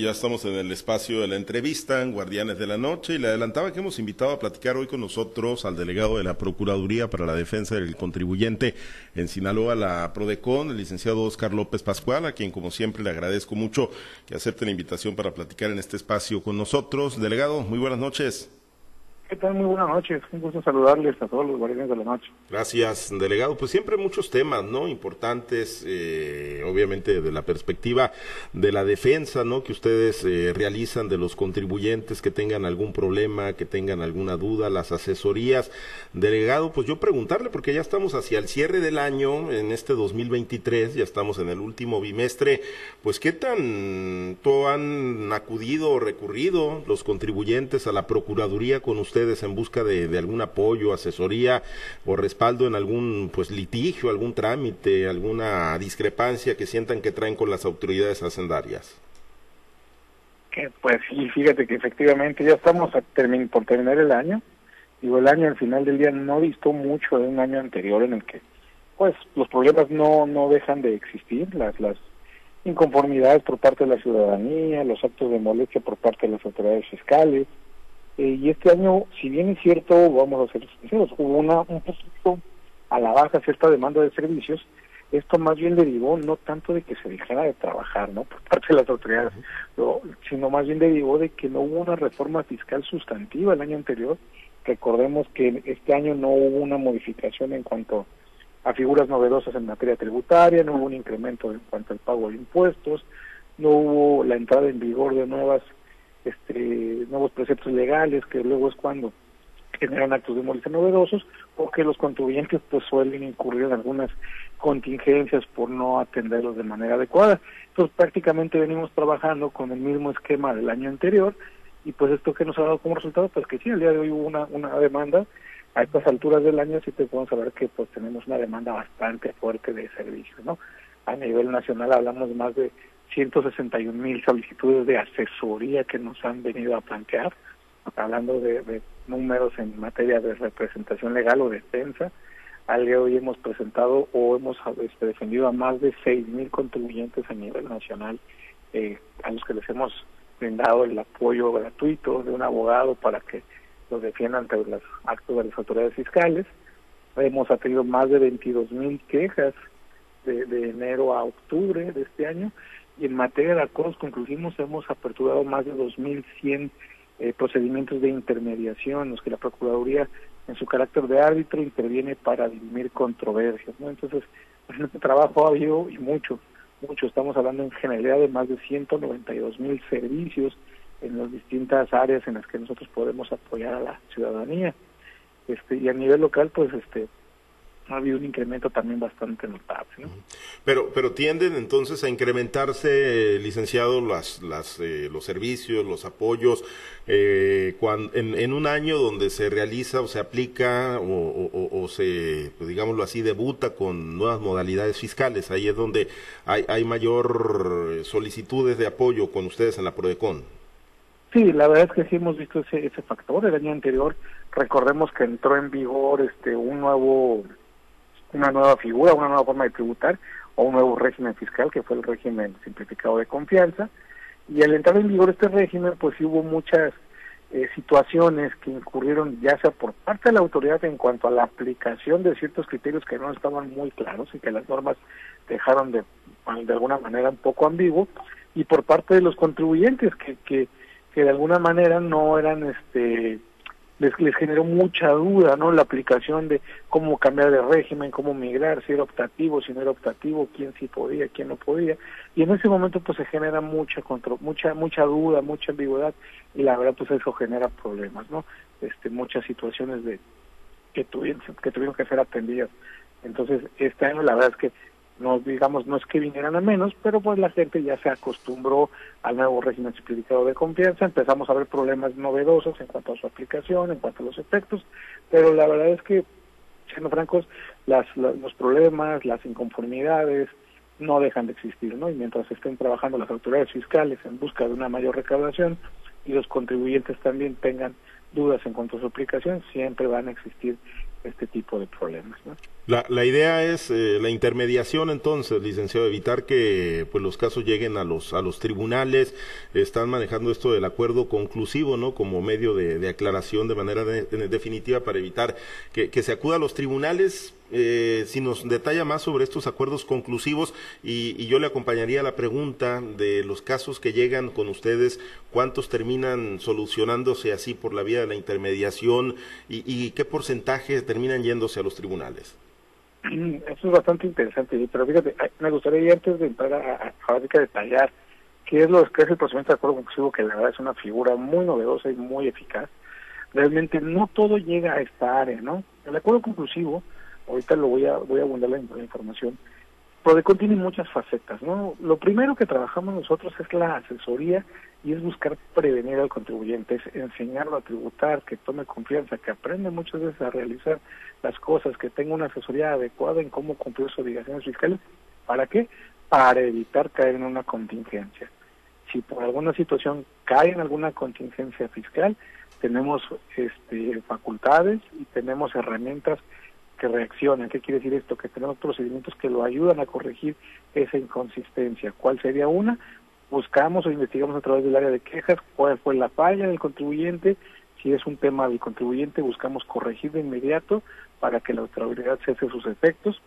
Ya estamos en el espacio de la entrevista en Guardianes de la Noche y le adelantaba que hemos invitado a platicar hoy con nosotros al delegado de la Procuraduría para la Defensa del Contribuyente en Sinaloa, la PRODECON, el licenciado Oscar López Pascual, a quien como siempre le agradezco mucho que acepte la invitación para platicar en este espacio con nosotros. Delegado, muy buenas noches. ¿Qué tal? Muy buenas noches. Un gusto saludarles a todos los guardianes de la noche. Gracias, delegado. Pues siempre muchos temas, ¿no? Importantes, eh, obviamente, de la perspectiva de la defensa, ¿no? Que ustedes eh, realizan de los contribuyentes que tengan algún problema, que tengan alguna duda, las asesorías. Delegado, pues yo preguntarle, porque ya estamos hacia el cierre del año, en este 2023, ya estamos en el último bimestre, pues qué tanto han acudido o recurrido los contribuyentes a la Procuraduría con ustedes en busca de, algún apoyo, asesoría o respaldo en algún pues litigio, algún trámite, alguna discrepancia que sientan que traen con las autoridades hacendarias? pues sí, fíjate que efectivamente ya estamos a por terminar el año. Digo, el año al final del día no visto mucho de un año anterior en el que pues los problemas no no dejan de existir, las las inconformidades por parte de la ciudadanía, los actos de molestia por parte de las autoridades fiscales, eh, y este año, si bien es cierto, vamos a ser sinceros, hubo una, un poquito a la baja cierta demanda de servicios, esto más bien derivó no tanto de que se dejara de trabajar no por parte de las autoridades, sino más bien derivó de que no hubo una reforma fiscal sustantiva el año anterior. Recordemos que este año no hubo una modificación en cuanto a figuras novedosas en materia tributaria, no hubo un incremento en cuanto al pago de impuestos, no hubo la entrada en vigor de nuevas este, nuevos preceptos legales, que luego es cuando generan actos de molestia novedosos, o que los contribuyentes pues suelen incurrir en algunas contingencias por no atenderlos de manera adecuada. Entonces prácticamente venimos trabajando con el mismo esquema del año anterior, y pues esto que nos ha dado como resultado, pues que sí, el día de hoy hubo una, una demanda, a estas alturas del año sí te podemos saber que pues tenemos una demanda bastante fuerte de servicios, ¿no? A nivel nacional hablamos más de 161 mil solicitudes de asesoría que nos han venido a plantear, hablando de, números en materia de representación legal o defensa. Al día de hoy hemos presentado o hemos este, defendido a más de 6 mil contribuyentes a nivel nacional, eh, a los que les hemos brindado el apoyo gratuito de un abogado para que los defiendan ante los actos de las autoridades fiscales. Hemos atendido más de 22 mil quejas de, de enero a octubre de este año y en materia de acuerdos conclusivos hemos aperturado más de 2.100 eh, procedimientos de intermediación en los que la Procuraduría en su carácter de árbitro interviene para dirimir controversias. ¿no? Entonces, en este trabajo ha habido y mucho, mucho, estamos hablando en generalidad de más de 192 mil servicios en las distintas áreas en las que nosotros podemos apoyar a la ciudadanía. Este, y a nivel local, pues este ha habido un incremento también bastante notable. ¿no? Pero, pero tienden entonces a incrementarse, licenciado, las, las, eh, los servicios, los apoyos, eh, cuando, en, en, un año donde se realiza o se aplica o, o, se, pues, digámoslo así, debuta con nuevas modalidades fiscales. Ahí es donde hay, hay mayor solicitudes de apoyo con ustedes en la PRODECON. Sí, la verdad es que sí hemos visto ese, ese factor. El año anterior, recordemos que entró en vigor este un nuevo una nueva figura, una nueva forma de tributar o un nuevo régimen fiscal que fue el régimen simplificado de confianza. Y al entrar en vigor este régimen, pues hubo muchas eh, situaciones que incurrieron ya sea por parte de la autoridad en cuanto a la aplicación de ciertos criterios que no estaban muy claros y que las normas dejaron de, de alguna manera un poco ambiguo, y por parte de los contribuyentes que, que, que de alguna manera no eran este les, generó mucha duda, ¿no? La aplicación de cómo cambiar de régimen, cómo migrar, si era optativo, si no era optativo, quién sí podía, quién no podía. Y en ese momento pues se genera mucha mucha mucha duda, mucha ambigüedad y la verdad pues eso genera problemas, ¿no? Este muchas situaciones de que tuvieron que tuvieron que ser atendidas. Entonces, este año la verdad es que no digamos no es que vinieran a menos, pero pues la gente ya se acostumbró al nuevo régimen simplificado de confianza, empezamos a ver problemas novedosos en cuanto a su aplicación, en cuanto a los efectos, pero la verdad es que, siendo francos, las, los problemas, las inconformidades no dejan de existir, ¿no? Y mientras estén trabajando las autoridades fiscales en busca de una mayor recaudación y los contribuyentes también tengan dudas en cuanto a su aplicación, siempre van a existir este tipo de problemas. La, la idea es eh, la intermediación entonces, licenciado, evitar que pues los casos lleguen a los a los tribunales. Están manejando esto del acuerdo conclusivo, ¿no? Como medio de, aclaración de manera definitiva para evitar que se acuda a los tribunales eh, si nos detalla más sobre estos acuerdos conclusivos y, yo le acompañaría la pregunta de los casos que llegan con ustedes, cuántos terminan solucionándose así por la vía de la intermediación y, qué porcentaje terminan yéndose a los tribunales. Eso es bastante interesante, pero fíjate, me gustaría antes de entrar a, a, detallar qué es lo que es el procedimiento de acuerdo conclusivo, que la verdad es una figura muy novedosa y muy eficaz. Realmente no todo llega a esta área, ¿no? El acuerdo conclusivo ahorita lo voy a voy a abundar la, información. Prodecon tiene muchas facetas, ¿no? Lo primero que trabajamos nosotros es la asesoría y es buscar prevenir al contribuyente, es enseñarlo a tributar, que tome confianza, que aprenda muchas veces a realizar las cosas, que tenga una asesoría adecuada en cómo cumplir sus obligaciones fiscales. ¿Para qué? Para evitar caer en una contingencia. Si por alguna situación cae en alguna contingencia fiscal, tenemos este, facultades y tenemos herramientas que reaccionan. ¿Qué quiere decir esto? Que tenemos procedimientos que lo ayudan a corregir esa inconsistencia. ¿Cuál sería una? Buscamos o investigamos a través del área de quejas cuál fue la falla del contribuyente. Si es un tema del contribuyente, buscamos corregir de inmediato para que la autoridad cese sus efectos.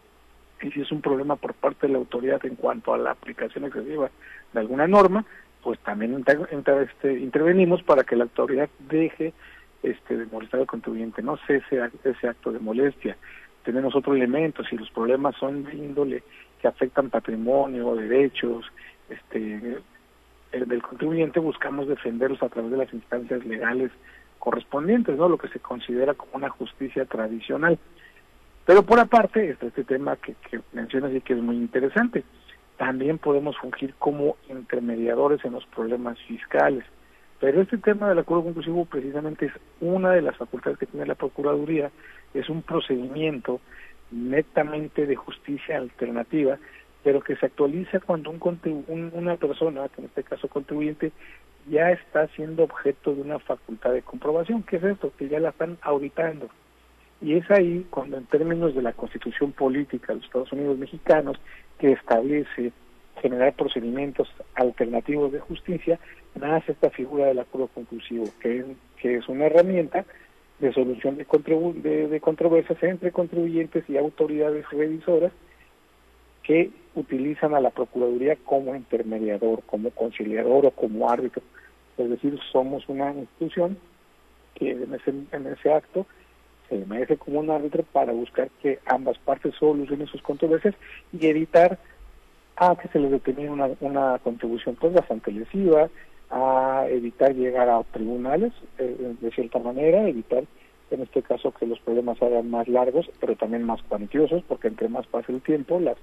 Y si es un problema por parte de la autoridad en cuanto a la aplicación excesiva de alguna norma, pues también este, intervenimos para que la autoridad deje este, de molestar al contribuyente, no cese ese acto de molestia tenemos otro elemento, si los problemas son de índole que afectan patrimonio, derechos, este del contribuyente buscamos defenderlos a través de las instancias legales correspondientes, ¿no? Lo que se considera como una justicia tradicional. Pero por aparte está este tema que, que mencionas y que es muy interesante. También podemos fungir como intermediadores en los problemas fiscales. Pero este tema del acuerdo conclusivo precisamente es una de las facultades que tiene la Procuraduría, es un procedimiento netamente de justicia alternativa, pero que se actualiza cuando un, una persona, que en este caso contribuyente, ya está siendo objeto de una facultad de comprobación. ¿Qué es esto? Que ya la están auditando. Y es ahí cuando en términos de la constitución política de los Estados Unidos mexicanos, que establece generar procedimientos alternativos de justicia, nace esta figura del acuerdo conclusivo, que es, que es una herramienta de solución de, de, controversias entre contribuyentes y autoridades revisoras que utilizan a la Procuraduría como intermediador, como conciliador o como árbitro. Es decir, somos una institución que en ese, en ese acto se merece como un árbitro para buscar que ambas partes solucionen sus controversias y evitar a que se les determine una, una contribución pues bastante lesiva, a evitar llegar a tribunales eh, de cierta manera, evitar en este caso que los problemas se hagan más largos, pero también más cuantiosos, porque entre más pasa el tiempo, las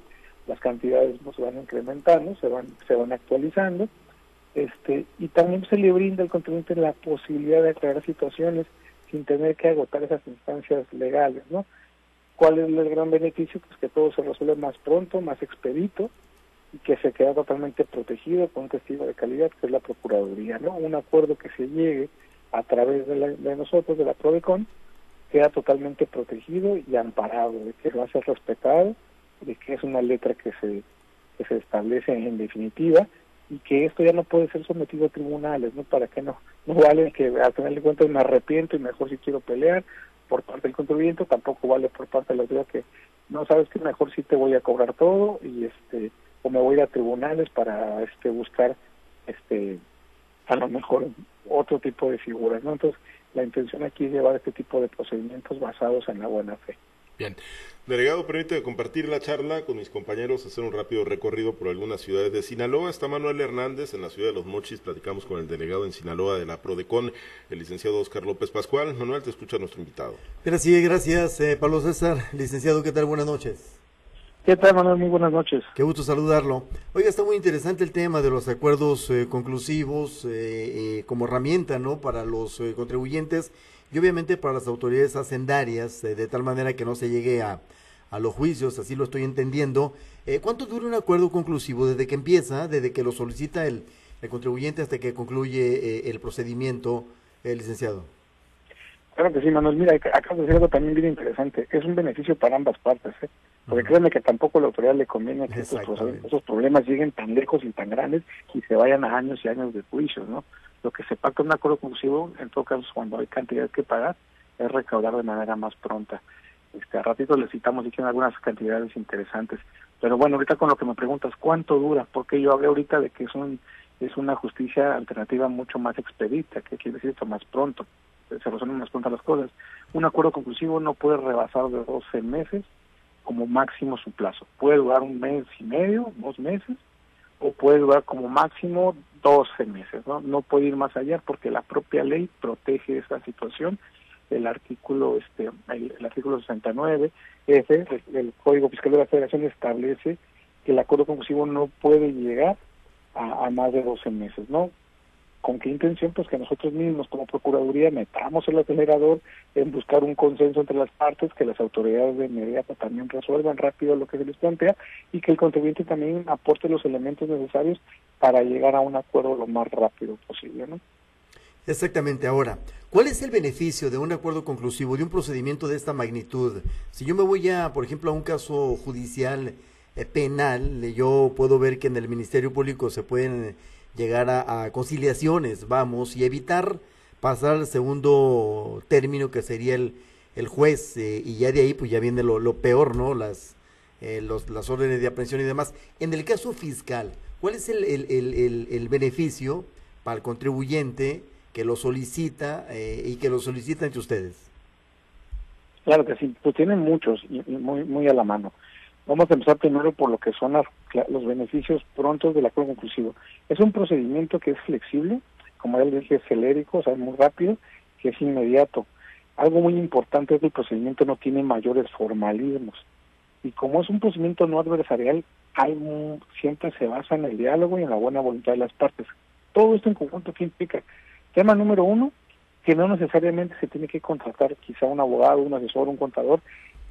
las cantidades no se van incrementando, se van se van actualizando, este y también se le brinda al contribuyente la posibilidad de aclarar situaciones sin tener que agotar esas instancias legales, ¿no? ¿Cuál es el gran beneficio? Pues que todo se resuelve más pronto, más expedito, y que se queda totalmente protegido con un testigo de calidad que es la Procuraduría, ¿no? Un acuerdo que se llegue a través de, de nosotros, de la PRODECON, queda totalmente protegido y amparado, de que a ser respetado, de que es una letra que se, que se establece en definitiva y que esto ya no puede ser sometido a tribunales, ¿no? Para que no, no vale que al final de cuentas me arrepiento y mejor si quiero pelear por parte del contribuyente, tampoco vale por parte de la autoridad que no sabes que mejor si te voy a cobrar todo y este o me voy a ir a tribunales para este buscar este a lo mejor otro tipo de figuras no entonces la intención aquí es llevar este tipo de procedimientos basados en la buena fe bien Delegado, permíteme compartir la charla con mis compañeros, hacer un rápido recorrido por algunas ciudades de Sinaloa. Está Manuel Hernández en la ciudad de Los Mochis. Platicamos con el delegado en Sinaloa de la PRODECON, el licenciado Oscar López Pascual. Manuel, te escucha nuestro invitado. Gracias, gracias, eh, Pablo César. Licenciado, ¿qué tal? Buenas noches. ¿Qué tal, Manuel? Muy buenas noches. Qué gusto saludarlo. Oiga, está muy interesante el tema de los acuerdos eh, conclusivos eh, eh, como herramienta, ¿no? Para los contribuyentes y obviamente para las autoridades hacendarias, de tal manera que no se llegue a, a los juicios, así lo estoy entendiendo. ¿Cuánto dura un acuerdo conclusivo desde que empieza, desde que lo solicita el, el contribuyente hasta que concluye el procedimiento, licenciado? Claro que sí, Manuel. Mira, de decir algo también bien interesante. Es un beneficio para ambas partes, ¿eh? Porque créanme que tampoco a la autoridad le conviene que estos, esos problemas lleguen tan lejos y tan grandes y se vayan a años y años de juicios, ¿no? Lo que se pacta en un acuerdo conclusivo, en todo caso, cuando hay cantidad que pagar, es recaudar de manera más pronta. Este, a ratito le citamos y tienen algunas cantidades interesantes. Pero bueno, ahorita con lo que me preguntas, ¿cuánto dura? Porque yo hablé ahorita de que es un es una justicia alternativa mucho más expedita, que quiere decir esto más pronto, se resuelven más pronto las cosas. Un acuerdo conclusivo no puede rebasar de 12 meses como máximo su plazo. Puede durar un mes y medio, dos meses, o puede durar como máximo 12 meses, ¿no? No puede ir más allá porque la propia ley protege esa situación. El artículo este el, artículo 69 F del Código Fiscal de la Federación establece que el acuerdo conclusivo no puede llegar a, más de 12 meses, ¿no? ¿Con qué intención? Pues que nosotros mismos como Procuraduría metamos el acelerador en buscar un consenso entre las partes, que las autoridades de inmediato también resuelvan rápido lo que se les plantea y que el contribuyente también aporte los elementos necesarios para llegar a un acuerdo lo más rápido posible, ¿no? Exactamente. Ahora, ¿cuál es el beneficio de un acuerdo conclusivo, de un procedimiento de esta magnitud? Si yo me voy a, por ejemplo, a un caso judicial eh, penal, yo puedo ver que en el Ministerio Público se pueden llegar a, conciliaciones, vamos, y evitar pasar al segundo término que sería el, el juez, eh, y ya de ahí pues ya viene lo, lo peor, ¿no? Las, eh, los, las órdenes de aprehensión y demás. En el caso fiscal, ¿cuál es el, el, el, beneficio para el contribuyente que lo solicita eh, y que lo solicitan entre ustedes? Claro que sí, pues tienen muchos muy, muy a la mano. Vamos a empezar primero por lo que son los beneficios prontos del acuerdo conclusivo. Es un procedimiento que es flexible, como ya le dije, es celérico, o sea, muy rápido, que es inmediato. Algo muy importante es que el procedimiento no tiene mayores formalismos. Y como es un procedimiento no adversarial, hay siempre se basa en el diálogo y en la buena voluntad de las partes. Todo esto en conjunto, ¿qué implica? Tema número uno, que no necesariamente se tiene que contratar quizá un abogado, un asesor, un contador,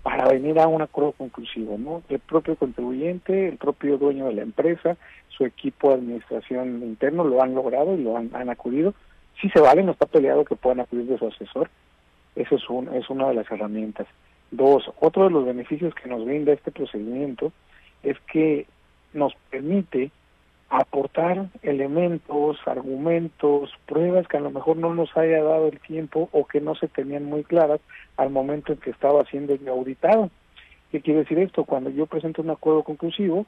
para venir a un acuerdo conclusivo, ¿no? El propio contribuyente, el propio dueño de la empresa, su equipo de administración interno lo han logrado y lo han, acudido. Si se vale, no está peleado que puedan acudir de su asesor. Eso es, un, es una de las herramientas. Dos, otro de los beneficios que nos brinda este procedimiento es que nos permite aportar elementos, argumentos, pruebas que a lo mejor no nos haya dado el tiempo o que no se tenían muy claras al momento en que estaba siendo auditado. ¿Qué quiere decir esto? Cuando yo presento un acuerdo conclusivo,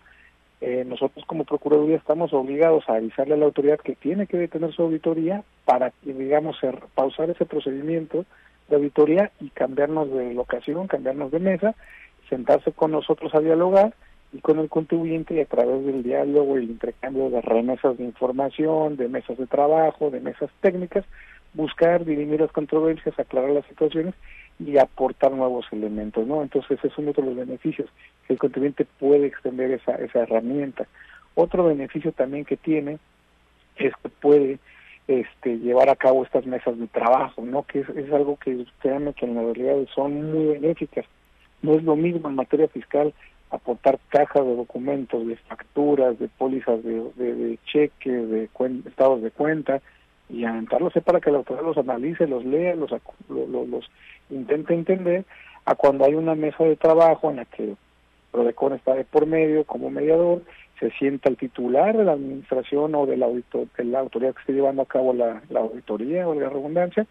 eh, nosotros como Procuraduría estamos obligados a avisarle a la autoridad que tiene que detener su auditoría para, digamos, pausar ese procedimiento de auditoría y cambiarnos de locación, cambiarnos de mesa, sentarse con nosotros a dialogar y con el contribuyente y a través del diálogo el intercambio de remesas de información, de mesas de trabajo, de mesas técnicas, buscar dirimir las controversias, aclarar las situaciones y aportar nuevos elementos, ¿no? Entonces es uno de los beneficios, que el contribuyente puede extender esa, esa herramienta. Otro beneficio también que tiene es que puede este, llevar a cabo estas mesas de trabajo, ¿no? Que es, algo que créanme que en la realidad son muy benéficas. No es lo mismo en materia fiscal aportar cajas de documentos, de facturas, de pólizas de, de, cheques, de estados de cuenta, y aventarlos para que la autoridad los analice, los lea, los, los, intente entender, a cuando hay una mesa de trabajo en la que Prodecon está de por medio como mediador, se sienta el titular de la administración o de la, de la autoridad que esté llevando a cabo la, la auditoría o la redundancia,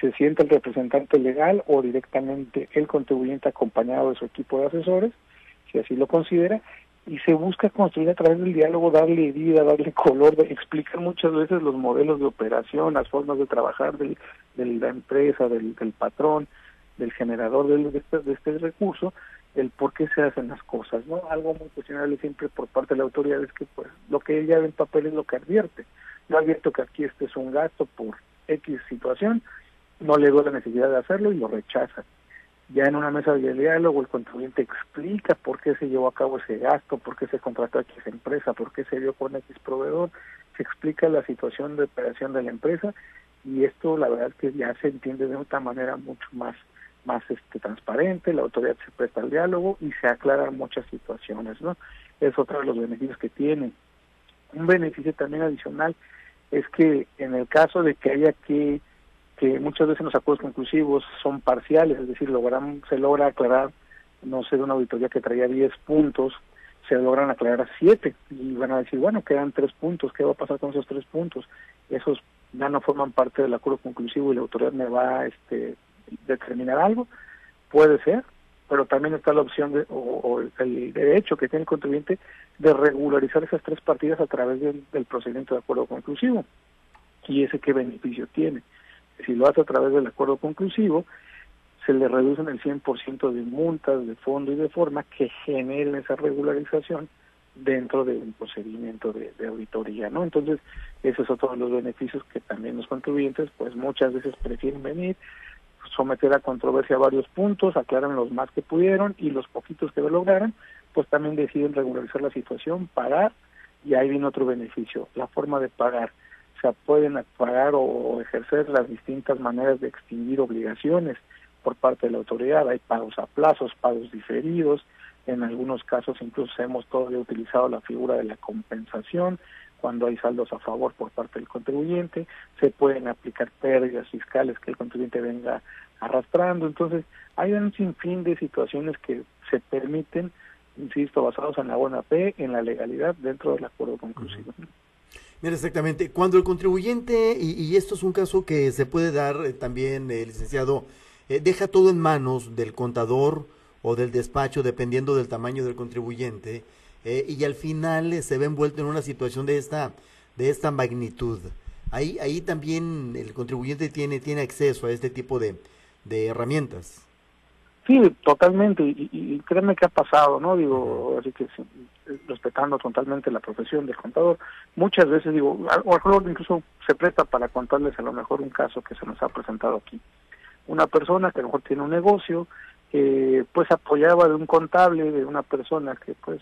se sienta el representante legal o directamente el contribuyente acompañado de su equipo de asesores, si así lo considera, y se busca construir a través del diálogo, darle vida, darle color, explicar muchas veces los modelos de operación, las formas de trabajar de, la empresa, del, patrón, del generador de, este, de, este, recurso, el por qué se hacen las cosas, ¿no? Algo muy cuestionable siempre por parte de la autoridad es que pues lo que ella ve en papel es lo que advierte. Yo advierto que aquí este es un gasto por X situación, no le doy la necesidad de hacerlo y lo rechaza ya en una mesa de diálogo el contribuyente explica por qué se llevó a cabo ese gasto, por qué se contrató a X empresa, por qué se dio con X proveedor, se explica la situación de operación de la empresa y esto la verdad que ya se entiende de otra manera mucho más más este transparente, la autoridad se presta al diálogo y se aclaran muchas situaciones, ¿no? Es otro de los beneficios que tiene. Un beneficio también adicional es que en el caso de que haya que que muchas veces los acuerdos conclusivos son parciales, es decir, logran, se logra aclarar, no sé, de una auditoría que traía 10 puntos, se logran aclarar 7 y van a decir, bueno, quedan 3 puntos, ¿qué va a pasar con esos 3 puntos? Esos ya no forman parte del acuerdo conclusivo y la autoridad me va a este, determinar algo, puede ser, pero también está la opción de, o, el derecho que tiene el contribuyente de regularizar esas tres partidas a través del, del procedimiento de acuerdo conclusivo. ¿Y ese qué beneficio tiene? Si lo hace a través del acuerdo conclusivo, se le reducen el 100% de multas de fondo y de forma que generen esa regularización dentro de un procedimiento de, auditoría, ¿no? Entonces, ese es otro de los beneficios que también los contribuyentes, pues muchas veces prefieren venir, someter a controversia varios puntos, aclaran los más que pudieron y los poquitos que lo lograran, pues también deciden regularizar la situación, pagar y ahí viene otro beneficio, la forma de pagar. Pueden pagar o ejercer las distintas maneras de extinguir obligaciones por parte de la autoridad. Hay pagos a plazos, pagos diferidos, en algunos casos incluso hemos todavía utilizado la figura de la compensación cuando hay saldos a favor por parte del contribuyente, se pueden aplicar pérdidas fiscales que el contribuyente venga arrastrando, entonces hay un sinfín de situaciones que se permiten, insisto, basados en la buena fe, en la legalidad dentro del acuerdo conclusivo. Exactamente. Cuando el contribuyente, y, esto es un caso que se puede dar eh, también, eh, licenciado, eh, deja todo en manos del contador o del despacho, dependiendo del tamaño del contribuyente, eh, y al final se ve envuelto en una situación de esta, de esta magnitud. Ahí, ahí también el contribuyente tiene, tiene acceso a este tipo de, de herramientas. Sí, totalmente, y, y, créeme que ha pasado, ¿no? Digo, así que respetando totalmente la profesión del contador, muchas veces digo, o mejor incluso se presta para contarles a lo mejor un caso que se nos ha presentado aquí. Una persona que a lo mejor tiene un negocio, eh, pues apoyaba de un contable, de una persona que pues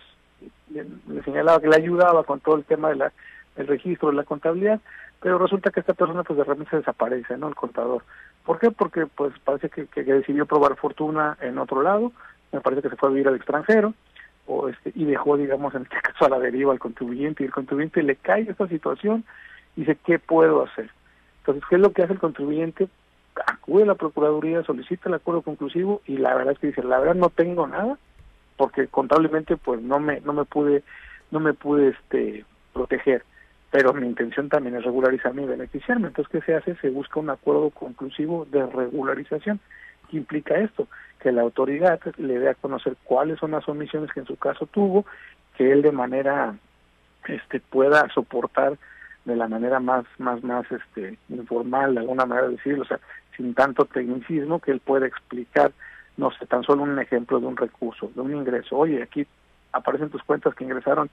le, señalaba que le ayudaba con todo el tema de la, del registro de la contabilidad, pero resulta que esta persona pues de repente se desaparece, ¿no? El contador. ¿Por qué? Porque pues parece que, que, decidió probar fortuna en otro lado, me parece que se fue a vivir al extranjero, o este, y dejó, digamos, en este caso a la deriva al contribuyente, y el contribuyente le cae esta situación y dice, ¿qué puedo hacer? Entonces, ¿qué es lo que hace el contribuyente? acude a la Procuraduría, solicita el acuerdo conclusivo y la verdad es que dice, la verdad no tengo nada, porque contablemente pues no me, no me pude, no me pude este proteger, pero mi intención también es regularizarme y beneficiarme. Entonces, ¿qué se hace? Se busca un acuerdo conclusivo de regularización. ¿Qué implica esto? Que la autoridad le dé a conocer cuáles son las omisiones que en su caso tuvo, que él de manera este pueda soportar de la manera más más más este informal de alguna manera de decirlo o sea sin tanto tecnicismo que él pueda explicar, no sé, tan solo un ejemplo de un recurso, de un ingreso. Oye, aquí aparecen tus cuentas que ingresaron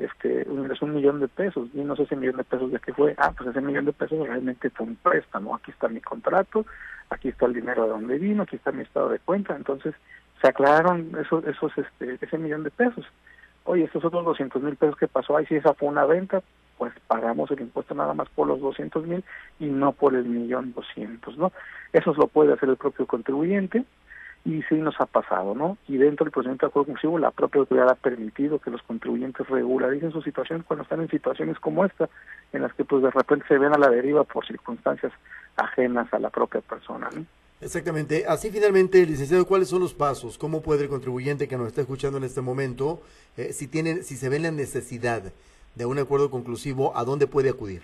este ingreso un millón de pesos y no sé ese millón de pesos de qué fue. Ah pues ese millón de pesos realmente fue un préstamo. Aquí está mi contrato aquí está el dinero de donde vino aquí está mi estado de cuenta. Entonces se aclararon esos esos este ese millón de pesos. Oye estos otros doscientos mil pesos que pasó ahí si esa fue una venta pues pagamos el impuesto nada más por los 200 mil y no por el millón doscientos, ¿no? Eso lo puede hacer el propio contribuyente y sí nos ha pasado, ¿no? Y dentro del procedimiento de acuerdo conclusivo, la propia autoridad ha permitido que los contribuyentes regularicen su situación cuando están en situaciones como esta, en las que pues de repente se ven a la deriva por circunstancias ajenas a la propia persona, ¿no? Exactamente. Así finalmente, licenciado, ¿cuáles son los pasos? ¿Cómo puede el contribuyente que nos está escuchando en este momento, eh, si tiene, si se ve la necesidad de un acuerdo conclusivo, ¿a dónde puede acudir?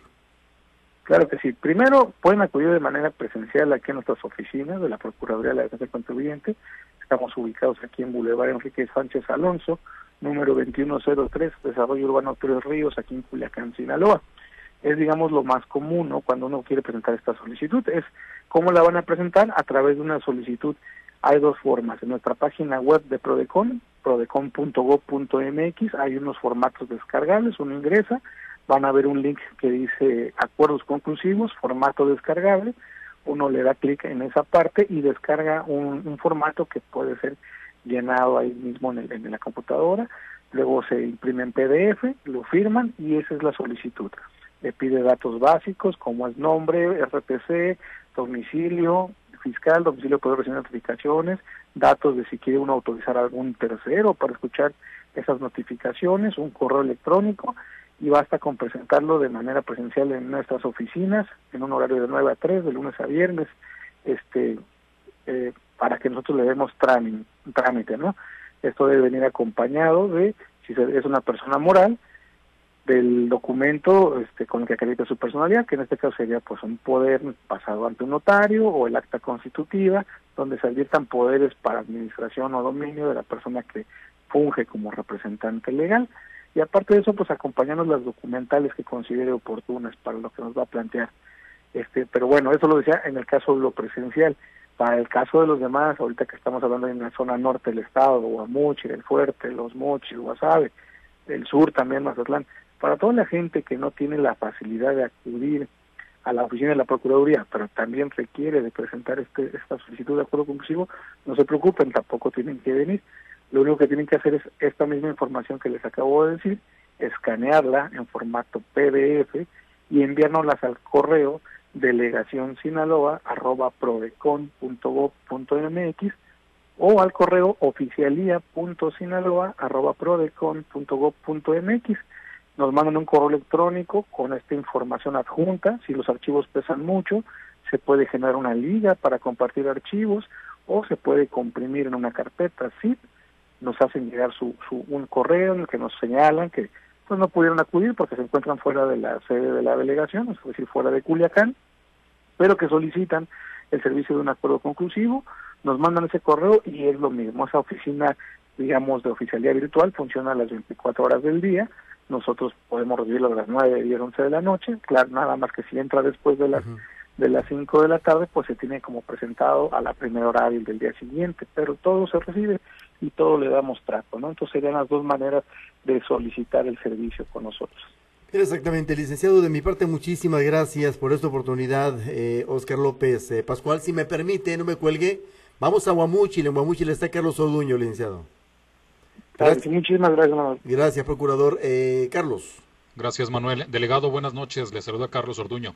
Claro que sí. Primero, pueden acudir de manera presencial aquí en nuestras oficinas de la Procuraduría de la Defensa del Contribuyente. Estamos ubicados aquí en Boulevard Enrique Sánchez Alonso, número 2103, Desarrollo Urbano Tres Ríos, aquí en Culiacán, Sinaloa. Es, digamos, lo más común, ¿no? Cuando uno quiere presentar esta solicitud. Es cómo la van a presentar a través de una solicitud. Hay dos formas. En nuestra página web de Prodecon, prodecon.gov.mx, hay unos formatos descargables, uno ingresa, van a ver un link que dice acuerdos conclusivos, formato descargable, uno le da clic en esa parte y descarga un, formato que puede ser llenado ahí mismo en, en la computadora, luego se imprime en PDF, lo firman y esa es la solicitud. Le pide datos básicos como es nombre, RPC, domicilio, fiscal, domicilio puede recibir notificaciones, datos de si quiere uno autorizar a algún tercero para escuchar esas notificaciones, un correo electrónico y basta con presentarlo de manera presencial en nuestras oficinas, en un horario de 9 a 3, de lunes a viernes, este eh, para que nosotros le demos trámite, ¿no? Esto debe venir acompañado de, si es una persona moral, del documento este, con el que acredita su personalidad, que en este caso sería pues un poder pasado ante un notario o el acta constitutiva, donde se adviertan poderes para administración o dominio de la persona que funge como representante legal. Y aparte de eso, pues acompañarnos las documentales que considere oportunas para lo que nos va a plantear. Este, pero bueno, eso lo decía en el caso de lo presencial. Para el caso de los demás, ahorita que estamos hablando en la zona norte del estado, Guamuchi, El Fuerte, Los Mochis, Guasave, el sur también, Mazatlán, para toda la gente que no tiene la facilidad de acudir a la oficina de la Procuraduría, pero también requiere de presentar este, esta solicitud de acuerdo conclusivo, no se preocupen, tampoco tienen que venir. Lo único que tienen que hacer es esta misma información que les acabo de decir, escanearla en formato PDF y enviárnoslas al correo delegación sinaloa arroba mx o al correo oficialía.sinaloa arroba mx Nos mandan un correo electrónico con esta información adjunta. Si los archivos pesan mucho, se puede generar una liga para compartir archivos o se puede comprimir en una carpeta zip. Nos hacen llegar su, su, un correo en el que nos señalan que pues no pudieron acudir porque se encuentran fuera de la sede de la delegación, es decir, fuera de Culiacán, pero que solicitan el servicio de un acuerdo conclusivo, nos mandan ese correo y es lo mismo. Esa oficina, digamos, de oficialía virtual funciona a las 24 horas del día. Nosotros podemos recibirlo a las 9, 10, 11 de la noche. Claro, nada más que si entra después de las de las 5 de la tarde, pues se tiene como presentado a la primera hora del día siguiente, pero todo se recibe y todo le damos trato, ¿no? Entonces serían las dos maneras de solicitar el servicio con nosotros. Exactamente, licenciado, de mi parte muchísimas gracias por esta oportunidad, eh, Oscar López eh, Pascual. Si me permite, no me cuelgue, vamos a Guamuchil, en Guamuchil está Carlos Orduño, licenciado. Gracias. Muchísimas gracias, Manuel. Gracias, procurador. Eh, Carlos. Gracias, Manuel. Delegado, buenas noches, le saluda Carlos Orduño.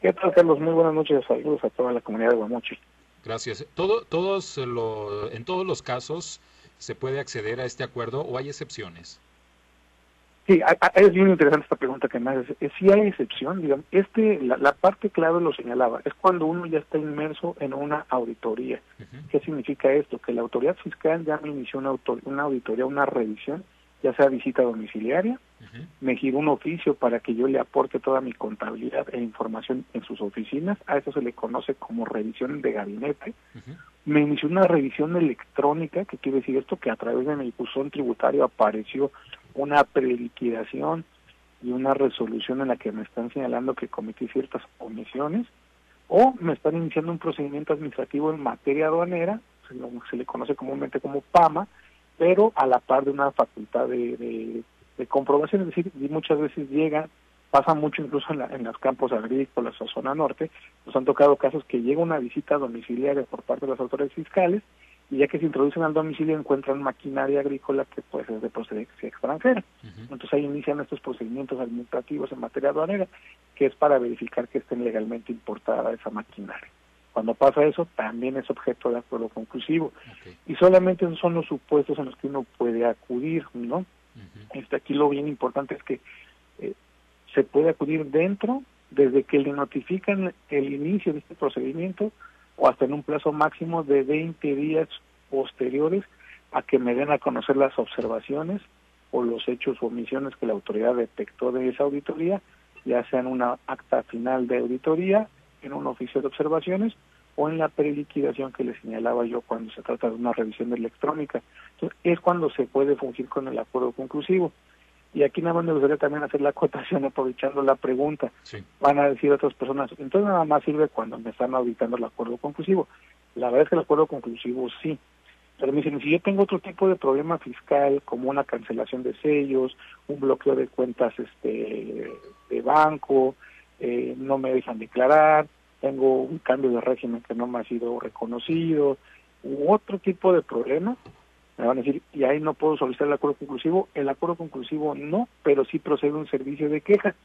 ¿Qué tal, Carlos? Muy buenas noches, saludos a toda la comunidad de Guamuchil. Gracias. Todo, todos lo, en todos los casos se puede acceder a este acuerdo o hay excepciones. Sí, es bien interesante esta pregunta que me haces. Si hay excepción, digamos, este, la, parte clave lo señalaba, es cuando uno ya está inmerso en una auditoría. ¿Qué significa esto? Que la autoridad fiscal ya me inició una, una auditoría, una revisión, ya sea visita domiciliaria, me giró un oficio para que yo le aporte toda mi contabilidad e información en sus oficinas, a eso se le conoce como revisión de gabinete, me inició una revisión electrónica, que quiere decir esto, que a través de mi buzón tributario apareció una preliquidación y una resolución en la que me están señalando que cometí ciertas omisiones, o me están iniciando un procedimiento administrativo en materia aduanera, se, le conoce comúnmente como PAMA, pero a la par de una facultad de, de, comprobación, es decir, muchas veces llegan, pasa mucho incluso en, en los campos agrícolas o zona norte, nos han tocado casos que llega una visita domiciliaria por parte de las autoridades fiscales y ya que se introducen al domicilio encuentran maquinaria agrícola que pues es de procedencia extranjera. Entonces ahí inician estos procedimientos administrativos en materia aduanera, que es para verificar que estén legalmente importada esa maquinaria. Cuando pasa eso, también es objeto de acuerdo conclusivo. Y solamente esos son los supuestos en los que uno puede acudir, ¿no? este, aquí lo bien importante es que eh, se puede acudir dentro, desde que le notifican el inicio de este procedimiento, o hasta en un plazo máximo de 20 días posteriores a que me den a conocer las observaciones o los hechos o omisiones que la autoridad detectó de esa auditoría, ya sea en una acta final de auditoría, en un oficio de observaciones o en la preliquidación que le señalaba yo cuando se trata de una revisión electrónica. Entonces, es cuando se puede fungir con el acuerdo conclusivo. Y aquí nada más me gustaría también hacer la acotación aprovechando la pregunta. Van a decir otras personas, entonces nada más sirve cuando me están auditando el acuerdo conclusivo. La verdad es que el acuerdo conclusivo sí. Pero me dicen, si yo tengo otro tipo de problema fiscal, como una cancelación de sellos, un bloqueo de cuentas este de banco, eh, no me dejan declarar, tengo un cambio de régimen que no me ha sido reconocido, u otro tipo de problema, me van a decir, y ahí no puedo solicitar el acuerdo conclusivo. El acuerdo conclusivo no, pero sí procede un servicio de queja.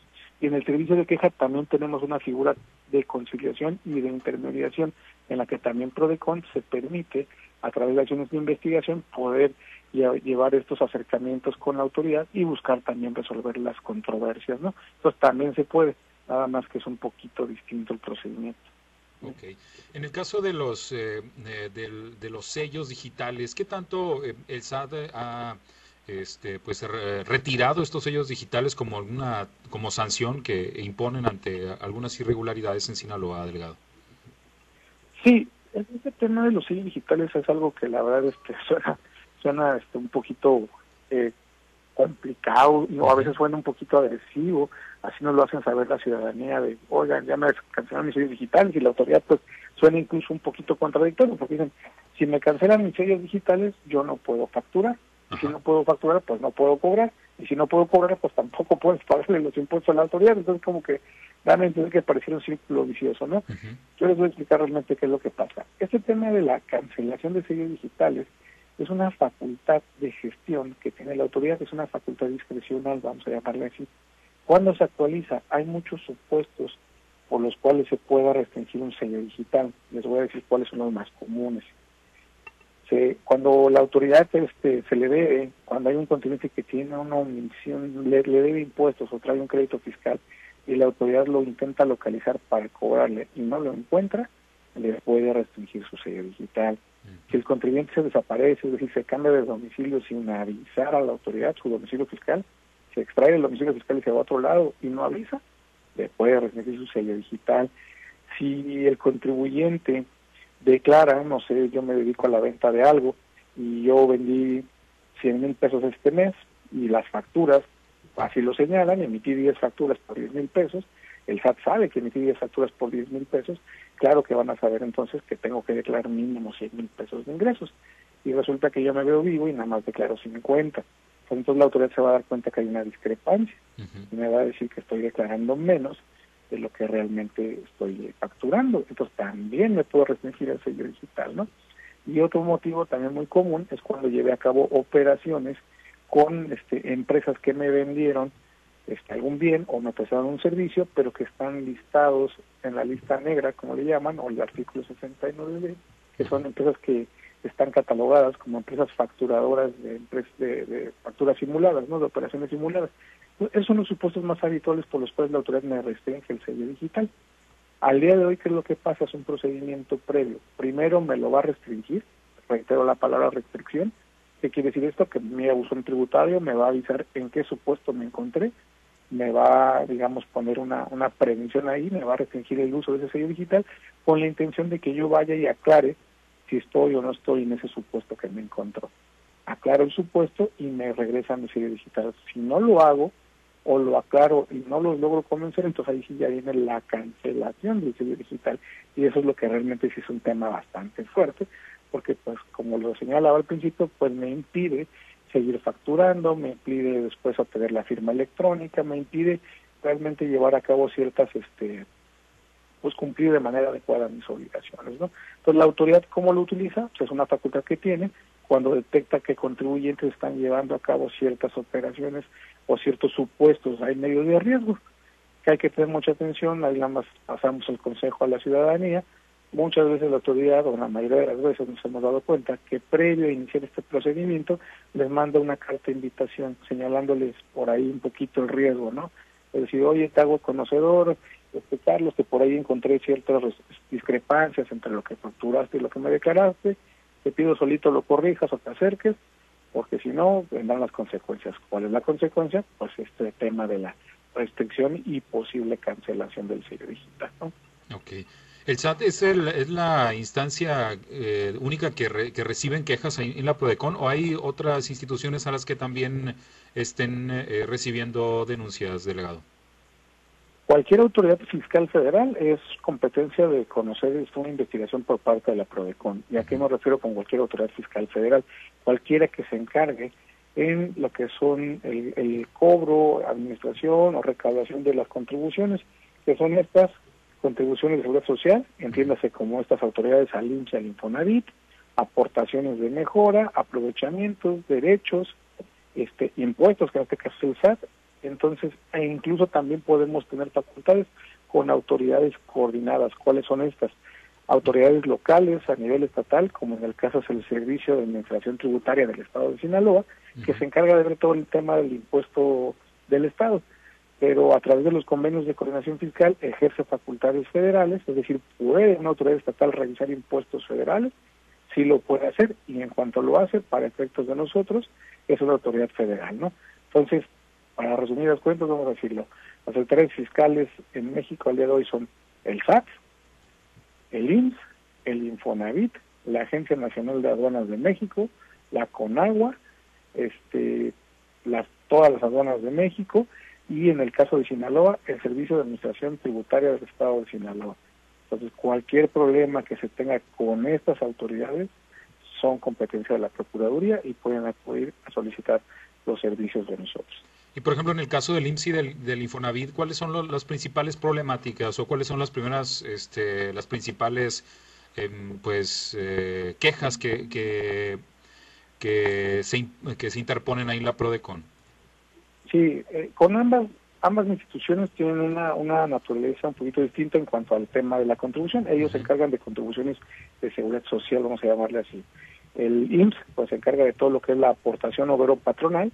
Y en el servicio de queja también tenemos una figura de conciliación y de intermediación en la que también PRODECON se permite, a través de acciones de investigación, poder llevar estos acercamientos con la autoridad y buscar también resolver las controversias, ¿no? Entonces también se puede, nada más que es un poquito distinto el procedimiento. Ok. En el caso de los eh, de, los sellos digitales, ¿qué tanto el SAT ha este, pues retirado estos sellos digitales como alguna como sanción que imponen ante algunas irregularidades en Sinaloa, delegado? Sí, este tema de los sellos digitales es algo que la verdad este, suena, suena este, un poquito eh, complicado o a veces suena un poquito agresivo, así nos lo hacen saber la ciudadanía de, oigan, ya me cancelaron mis sellos digitales y la autoridad pues suena incluso un poquito contradictorio porque dicen, si me cancelan mis sellos digitales yo no puedo facturar y si no puedo facturar, pues no puedo cobrar. Y si no puedo cobrar, pues tampoco puedes pagarle los impuestos a la autoridad. Entonces, como que dan a entender que pareciera un círculo vicioso, ¿no? Yo les voy a explicar realmente qué es lo que pasa. Este tema de la cancelación de sellos digitales es una facultad de gestión que tiene la autoridad, es una facultad discrecional, vamos a llamarle así. Cuando se actualiza, hay muchos supuestos por los cuales se pueda restringir un sello digital. Les voy a decir cuáles son los más comunes cuando la autoridad este, se le debe, cuando hay un contribuyente que tiene una omisión, le, debe impuestos o trae un crédito fiscal y la autoridad lo intenta localizar para cobrarle y no lo encuentra, le puede restringir su sello digital. Si el contribuyente se desaparece, es decir, se cambia de domicilio sin avisar a la autoridad su domicilio fiscal, se extrae el domicilio fiscal y se va a otro lado y no avisa, le puede restringir su sello digital. Si el contribuyente declara, no sé, yo me dedico a la venta de algo y yo vendí 100 mil pesos este mes y las facturas así lo señalan, emití 10 facturas por 10 mil pesos, el SAT sabe que emití 10 facturas por 10 mil pesos, claro que van a saber entonces que tengo que declarar mínimo 100 mil pesos de ingresos. Y resulta que yo me veo vivo y nada más declaro 50. Entonces la autoridad se va a dar cuenta que hay una discrepancia y me va a decir que estoy declarando menos de lo que realmente estoy facturando. Entonces también me puedo restringir el sello digital, ¿no? Y otro motivo también muy común es cuando llevé a cabo operaciones con este, empresas que me vendieron este, algún bien o me prestaron un servicio, pero que están listados en la lista negra, como le llaman, o el artículo 69 que son empresas que están catalogadas como empresas facturadoras de, de, de facturas simuladas, ¿no? de operaciones simuladas. Esos son los supuestos más habituales por los cuales la autoridad me restringe el sello digital. Al día de hoy, ¿qué es lo que pasa? Es un procedimiento previo. Primero me lo va a restringir, reitero la palabra restricción. ¿Qué quiere decir esto? Que mi abusón tributario me va a avisar en qué supuesto me encontré, me va, digamos, poner una, una prevención ahí, me va a restringir el uso de ese sello digital con la intención de que yo vaya y aclare si estoy o no estoy en ese supuesto que me encontró. Aclaro el supuesto y me regresa mi sello digital. Si no lo hago, o lo aclaro y no lo logro convencer, entonces ahí sí ya viene la cancelación del sello digital y eso es lo que realmente sí es un tema bastante fuerte, porque pues como lo señalaba al principio, pues me impide seguir facturando, me impide después obtener la firma electrónica, me impide realmente llevar a cabo ciertas este pues cumplir de manera adecuada mis obligaciones, ¿no? Entonces la autoridad cómo lo utiliza, pues es una facultad que tiene cuando detecta que contribuyentes están llevando a cabo ciertas operaciones o ciertos supuestos hay medio de riesgo, que hay que tener mucha atención, ahí nada más pasamos el consejo a la ciudadanía, muchas veces la autoridad, o la mayoría de las veces nos hemos dado cuenta que previo a iniciar este procedimiento les manda una carta de invitación señalándoles por ahí un poquito el riesgo, ¿no? Es decir, oye, te hago conocedor, Carlos, que por ahí encontré ciertas discrepancias entre lo que facturaste y lo que me declaraste, te pido solito lo corrijas o te acerques, porque si no, vendrán las consecuencias. ¿Cuál es la consecuencia? Pues este tema de la restricción y posible cancelación del sello digital. ¿no? Ok. ¿El SAT es, el, es la instancia eh, única que, que reciben quejas en, la PRODECON o hay otras instituciones a las que también estén eh, recibiendo denuncias, delegado? Cualquier autoridad fiscal federal es competencia de conocer una investigación por parte de la PRODECON. ¿Y a qué me refiero con cualquier autoridad fiscal federal? Cualquiera que se encargue en lo que son el, cobro, administración o recaudación de las contribuciones, que son estas contribuciones de seguridad social, entiéndase como estas autoridades al INCHE, al Infonavit, aportaciones de mejora, aprovechamientos, derechos, este, impuestos, que en este caso es el entonces, e incluso también podemos tener facultades con autoridades coordinadas. ¿Cuáles son estas? autoridades locales a nivel estatal, como en el caso es el Servicio de Administración Tributaria del Estado de Sinaloa, que se encarga de ver todo el tema del impuesto del Estado, pero a través de los convenios de coordinación fiscal ejerce facultades federales, es decir, puede una autoridad estatal realizar impuestos federales, sí lo puede hacer, y en cuanto lo hace, para efectos de nosotros, es una autoridad federal, ¿no? Entonces, para resumidas cuentas, vamos a decirlo, las autoridades fiscales en México al día de hoy son el SAT, el IMSS, el Infonavit, la Agencia Nacional de Aduanas de México, la CONAGUA, este, las, todas las aduanas de México y en el caso de Sinaloa, el Servicio de Administración Tributaria del Estado de Sinaloa. Entonces, cualquier problema que se tenga con estas autoridades son competencia de la Procuraduría y pueden acudir a solicitar los servicios de nosotros. Y por ejemplo, en el caso del IMSS y del, del Infonavit, ¿cuáles son las principales problemáticas o cuáles son las primeras, este, las principales, em, pues, eh, quejas que, que, que, se, que se interponen ahí en la PRODECON? Sí, eh, con ambas ambas instituciones tienen una, una naturaleza un poquito distinta en cuanto al tema de la contribución. Ellos se encargan de contribuciones de seguridad social, vamos a llamarle así. El IMSS pues se encarga de todo lo que es la aportación obrero patronal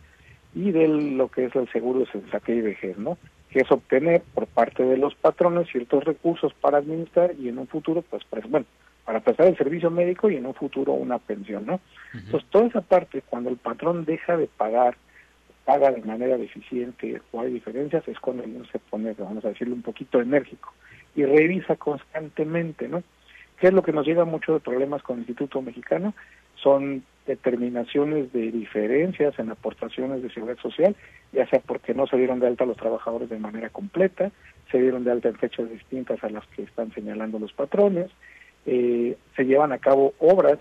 y de lo que es el seguro de saque y vejez, ¿no? Que es obtener por parte de los patrones ciertos recursos para administrar y en un futuro, pues, pues bueno, para prestar el servicio médico y en un futuro una pensión, ¿no? Entonces, toda esa parte, cuando el patrón deja de pagar, paga de manera deficiente o hay diferencias, es cuando el se pone, vamos a decirlo, un poquito enérgico y revisa constantemente, ¿no? ¿Qué es lo que nos llega mucho de problemas con el Instituto Mexicano? Son determinaciones de diferencias en aportaciones de seguridad social, ya sea porque no se dieron de alta los trabajadores de manera completa, se dieron de alta en fechas distintas a las que están señalando los patrones, eh, se llevan a cabo obras,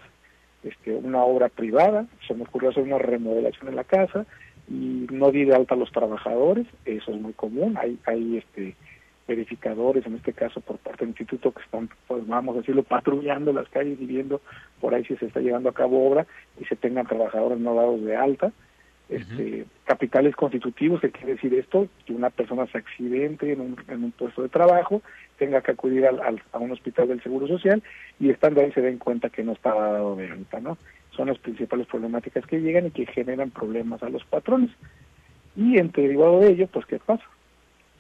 este, una obra privada, se me ocurrió hacer una remodelación en la casa y no di de alta a los trabajadores, eso es muy común, hay, hay este verificadores, en este caso por parte del instituto, que están, pues vamos a decirlo, patrullando las calles y viendo por ahí si se está llevando a cabo obra y se tengan trabajadores no dados de alta. Este, capitales constitutivos, que quiere decir esto? Que una persona se accidente en un, en un puesto de trabajo, tenga que acudir al, a un hospital del Seguro Social y estando ahí se den cuenta que no está dado de alta, ¿no? Son las principales problemáticas que llegan y que generan problemas a los patrones. Y en derivado de ello, pues, ¿qué pasa?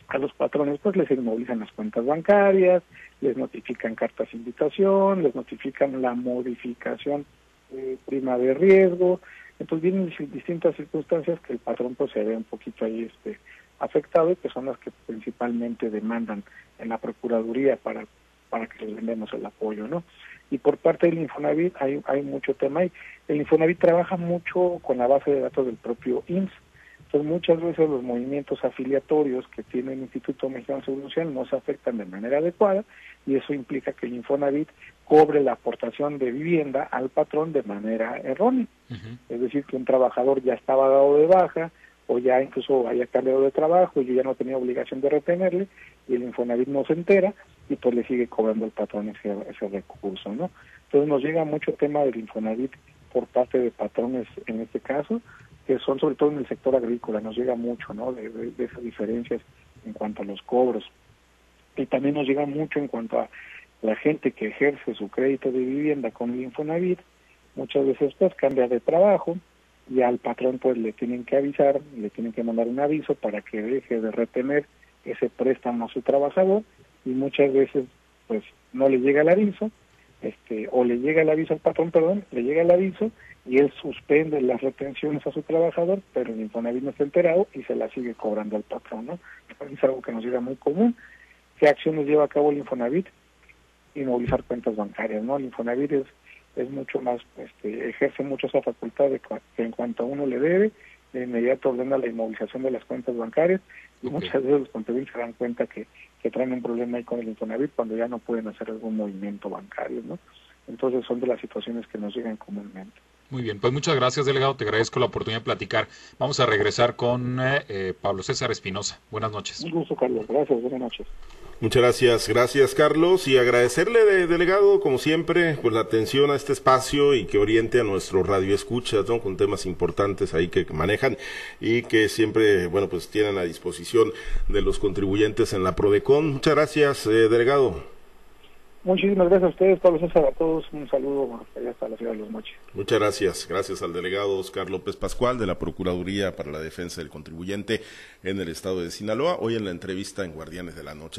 A los patrones pues les inmovilizan las cuentas bancarias, les notifican cartas de invitación, les notifican la modificación eh, prima de riesgo, entonces vienen distintas circunstancias que el patrón pues se ve un poquito ahí este afectado y que son las que principalmente demandan en la Procuraduría para, para que les vendemos el apoyo, ¿no? Y por parte del Infonavit hay, hay mucho tema ahí. El Infonavit trabaja mucho con la base de datos del propio IMSS, entonces muchas veces los movimientos afiliatorios que tiene el Instituto Mexicano de Seguridad Social no se afectan de manera adecuada y eso implica que el Infonavit cobre la aportación de vivienda al patrón de manera errónea. Es decir, que un trabajador ya estaba dado de baja o ya incluso haya cambiado de trabajo y yo ya no tenía obligación de retenerle y el Infonavit no se entera y pues le sigue cobrando el patrón ese, ese recurso, ¿no? Entonces nos llega mucho tema del Infonavit por parte de patrones en este caso, que son sobre todo en el sector agrícola, nos llega mucho, ¿no? De, esas diferencias en cuanto a los cobros. Y también nos llega mucho en cuanto a la gente que ejerce su crédito de vivienda con el Infonavit, muchas veces pues cambia de trabajo y al patrón pues le tienen que avisar, le tienen que mandar un aviso para que deje de retener ese préstamo a su trabajador y muchas veces pues no le llega el aviso, este o le llega el aviso al patrón, perdón, le llega el aviso y él suspende las retenciones a su trabajador, pero el Infonavit no está enterado y se la sigue cobrando al patrón, ¿no? Es algo que nos llega muy común. ¿Qué acciones lleva a cabo el Infonavit? Inmovilizar cuentas bancarias, ¿no? El Infonavit es, es mucho más, este, ejerce mucho esa facultad de que en cuanto a uno le debe, de inmediato ordena la inmovilización de las cuentas bancarias y muchas veces los contribuyentes se dan cuenta que, que traen un problema ahí con el Infonavit cuando ya no pueden hacer algún movimiento bancario, ¿no? Entonces son de las situaciones que nos llegan comúnmente. Muy bien, pues muchas gracias, delegado. Te agradezco la oportunidad de platicar. Vamos a regresar con eh, eh, Pablo César Espinosa. Buenas noches. Un gusto, Carlos. Gracias. Buenas noches. Muchas gracias, gracias Carlos y agradecerle de, delegado como siempre por la atención a este espacio y que oriente a nuestro radio escucha ¿no? con temas importantes ahí que, manejan y que siempre bueno pues tienen a disposición de los contribuyentes en la Prodecon. Muchas gracias, eh, delegado. Muchísimas gracias a ustedes, Pablo César, a todos. Un saludo hasta la ciudad de Los Mochis. Muchas gracias. Gracias al delegado Oscar López Pascual de la Procuraduría para la Defensa del Contribuyente en el estado de Sinaloa. Hoy en la entrevista en Guardianes de la Noche.